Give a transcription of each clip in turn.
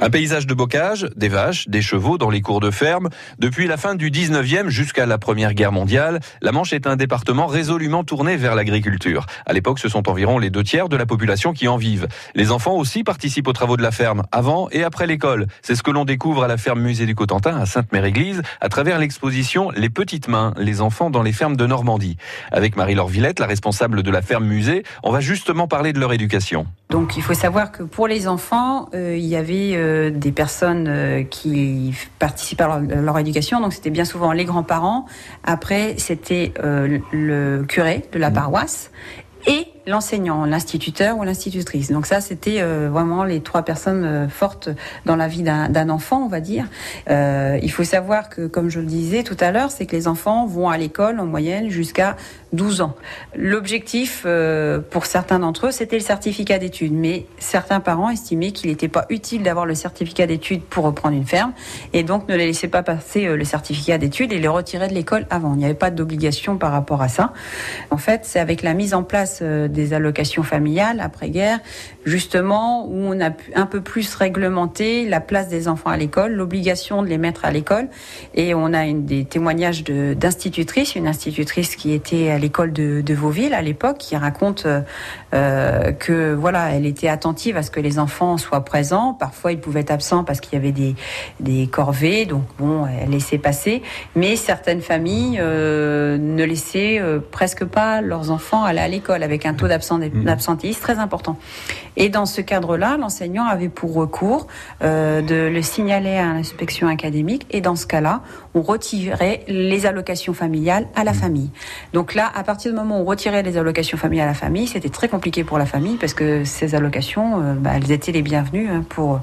Un paysage de bocage, des vaches, des chevaux dans les cours de ferme. Depuis la fin du 19e jusqu'à la Première Guerre mondiale, la Manche est un département résolument tourné vers l'agriculture. À l'époque, ce sont environ les deux tiers de la population qui en vivent. Les enfants aussi participent aux travaux de la ferme, avant et après l'école. C'est ce que l'on découvre à la ferme musée du Cotentin à Sainte-Mère-Église, à travers l'exposition Les petites mains, les enfants dans les fermes de Normandie. Avec Marie-Laure Villette, la responsable de la ferme musée, on va justement parler de leur éducation. Donc il faut savoir que pour les enfants, euh, il y avait euh, des personnes euh, qui participaient à leur, éducation. Donc c'était bien souvent les grands-parents. Après, c'était le curé de la mmh. paroisse l'enseignant, l'instituteur ou l'institutrice. Donc ça, c'était euh, vraiment les trois personnes euh, fortes dans la vie d'un enfant, on va dire. Euh, il faut savoir que, comme je le disais tout à l'heure, c'est que les enfants vont à l'école en moyenne jusqu'à 12 ans. L'objectif pour certains d'entre eux, c'était le certificat d'études, mais certains parents estimaient qu'il n'était pas utile d'avoir le certificat d'études pour reprendre une ferme, et donc ne les laissaient pas passer le certificat d'études et les retiraient de l'école avant. Il n'y avait pas d'obligation par rapport à ça. En fait, c'est avec la mise en place des allocations familiales après-guerre, justement, où on a un peu plus réglementé la place des enfants à l'école, l'obligation de les mettre à l'école. Et on a une, des témoignages d'institutrices, une institutrice qui était à l'école de, de Vauville à l'époque, qui raconte euh, que voilà, elle était attentive à ce que les enfants soient présents. Parfois, ils pouvaient être absents parce qu'il y avait des, des corvées, donc bon, elle laissait passer. Mais certaines familles euh, ne laissaient euh, presque pas leurs enfants aller à l'école avec un taux Mmh. d'absentéisme très important. Et dans ce cadre-là, l'enseignant avait pour recours euh, de le signaler à l'inspection académique et dans ce cas-là, on retirait les allocations familiales à la mmh. famille. Donc là, à partir du moment où on retirait les allocations familiales à la famille, c'était très compliqué pour la famille parce que ces allocations, euh, bah, elles étaient les bienvenues hein, pour,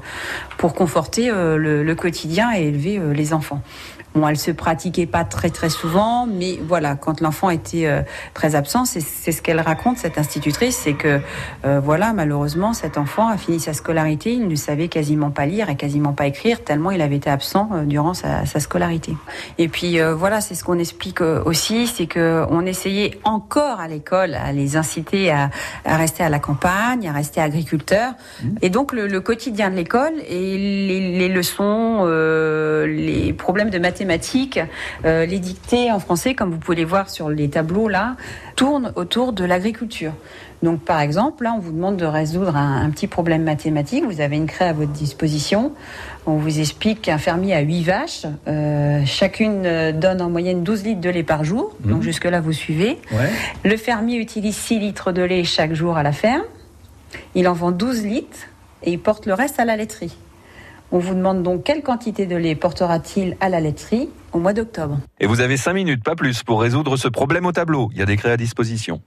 pour conforter euh, le, le, quotidien et élever les enfants. Bon, elle se pratiquait pas très très souvent, mais voilà, quand l'enfant était euh, très absent, c'est ce qu'elle raconte cette institutrice, c'est que euh, voilà, malheureusement, cet enfant a fini sa scolarité, il ne savait quasiment pas lire et quasiment pas écrire tellement il avait été absent euh, durant sa, sa, scolarité. Et puis voilà, c'est ce qu'on explique aussi, c'est que on essayait encore à l'école à les inciter à, à, rester à la campagne, à rester agriculteurs, mmh. et donc le, le quotidien de l'école et les, les leçons, les problèmes de mathématiques mathématiques, euh, les dictées en français, comme vous pouvez les voir sur les tableaux là, tournent autour de l'agriculture. Donc, par exemple, là, on vous demande de résoudre un, petit problème mathématique. Vous avez une craie à votre disposition. On vous explique qu'un fermier a 8 vaches. Euh, chacune euh, donne en moyenne 12 litres de lait par jour. Donc, mhm. jusque-là, vous suivez. Le fermier utilise 6 litres de lait chaque jour à la ferme. Il en vend 12 litres et il porte le reste à la laiterie. On vous demande donc quelle quantité de lait portera-t-il à la laiterie au mois d'octobre. Et vous avez 5 minutes, pas plus, pour résoudre ce problème au tableau. Il y a des créés à disposition.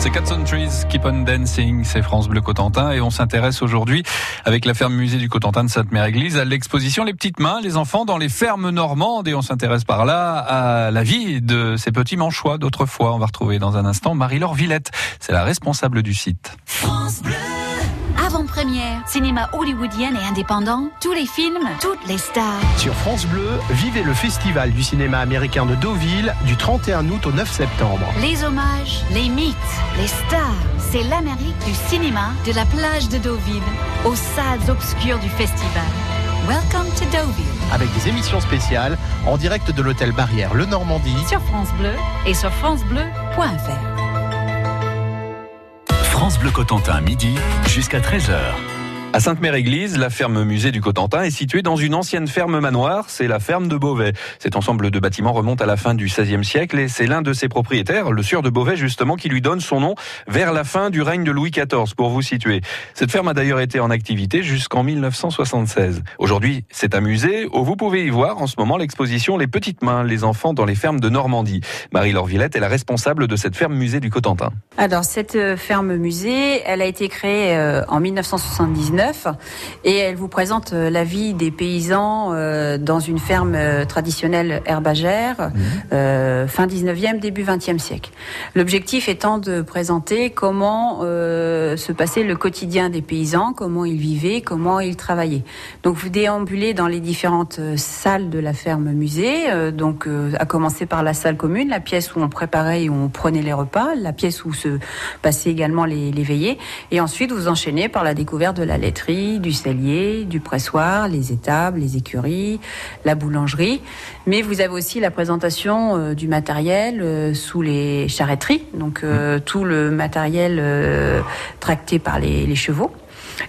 Trees Keep on Dancing, c'est France Bleu Cotentin et on s'intéresse aujourd'hui avec la ferme musée du Cotentin de Sainte-Mère-Église à l'exposition Les petites mains, les enfants dans les fermes normandes et on s'intéresse par là à la vie de ces petits manchois d'autrefois. On va retrouver dans un instant Marie-Laure Villette, c'est la responsable du site. France Bleu avant-première, cinéma hollywoodien et indépendant, tous les films, toutes les stars. Sur France Bleu, vivez le festival du cinéma américain de Deauville du 31 août au 9 septembre. Les hommages, les mythes, les stars, c'est l'Amérique du cinéma de la plage de Deauville, aux salles obscures du festival. Welcome to Deauville. Avec des émissions spéciales en direct de l'hôtel Barrière Le Normandie sur France Bleu et sur francebleu.fr. France Bleu Cotentin, midi jusqu'à 13h. À Sainte-Mère-Église, la ferme musée du Cotentin est située dans une ancienne ferme manoir, c'est la ferme de Beauvais. Cet ensemble de bâtiments remonte à la fin du XVIe siècle et c'est l'un de ses propriétaires, le sieur de Beauvais justement, qui lui donne son nom vers la fin du règne de Louis XIV, pour vous situer. Cette ferme a d'ailleurs été en activité jusqu'en 1976. Aujourd'hui, c'est un musée où vous pouvez y voir en ce moment l'exposition Les petites mains, les enfants dans les fermes de Normandie. Marie-Laure Villette est la responsable de cette ferme musée du Cotentin. Alors, cette euh, ferme musée, elle a été créée euh, en 1979 et elle vous présente euh, la vie des paysans euh, dans une ferme euh, traditionnelle herbagère, mhm. fin 19e, début 20e siècle. L'objectif étant de présenter comment se passait le quotidien des paysans, comment ils vivaient, comment ils travaillaient. Donc vous déambulez dans les différentes salles de la ferme musée, donc à commencer par la salle commune, la pièce où on préparait et où on prenait les repas, la pièce où se passaient également les, les veillées, et ensuite vous enchaînez par la découverte de la du cellier, du pressoir, les étables, les écuries, la boulangerie. Mais vous avez aussi la présentation euh, du matériel euh, sous les charretteries, donc euh, mmh. tout le matériel tracté par les, chevaux.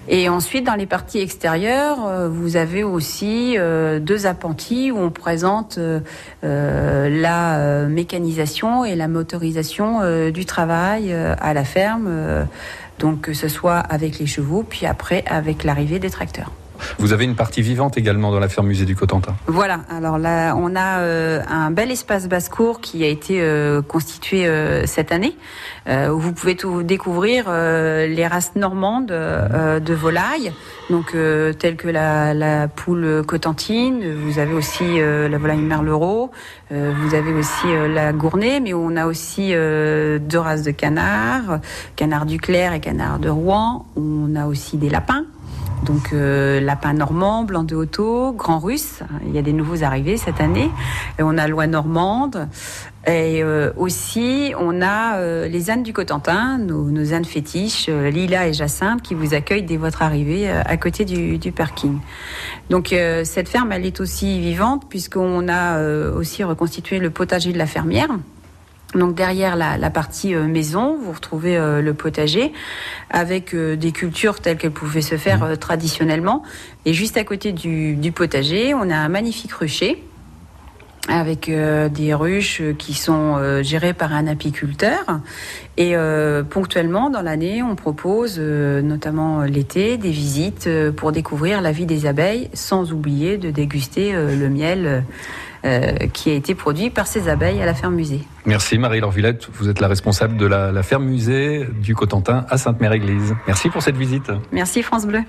Et ensuite, dans les parties extérieures, vous avez aussi deux appentis où on présente la mécanisation et la motorisation du travail à la ferme donc que ce soit avec les chevaux, puis après avec l'arrivée des tracteurs. Vous avez une partie vivante également dans la ferme musée du Cotentin. Voilà, alors là on a euh, un bel espace basse-cour qui a été euh, constitué euh, cette année, où vous pouvez tout découvrir les races normandes de volailles, donc telles que la, poule cotentine, vous avez aussi la volaille merlereau, vous avez aussi la gournée, mais on a aussi deux races de canards, canard du Clair et canard de Rouen, on a aussi des lapins. Donc euh, lapin normand, blanc de Hoto, grand russe. Il y a des nouveaux arrivés cette année. Et on a loi normande. Et euh, aussi, on a euh, les ânes du Cotentin, nos, ânes fétiches, Lila et Jacinthe, qui vous accueillent dès votre arrivée à côté du, du parking. Donc cette ferme, elle est aussi vivante puisqu'on a aussi reconstitué le potager de la fermière. Donc derrière la, partie euh, maison, vous retrouvez euh, le potager avec euh, des cultures telles qu'elles pouvaient se faire mmh. traditionnellement. Et juste à côté du, potager, on a un magnifique rucher avec des ruches qui sont gérées par un apiculteur. Et ponctuellement, dans l'année, on propose, notamment l'été, des visites pour découvrir la vie des abeilles, sans oublier de déguster le miel qui a été produit par ces abeilles à la ferme musée. Merci Marie-Laure Villette, vous êtes la responsable de la, la ferme musée du Cotentin à Sainte-Mère-Église. Merci pour cette visite. Merci France Bleu.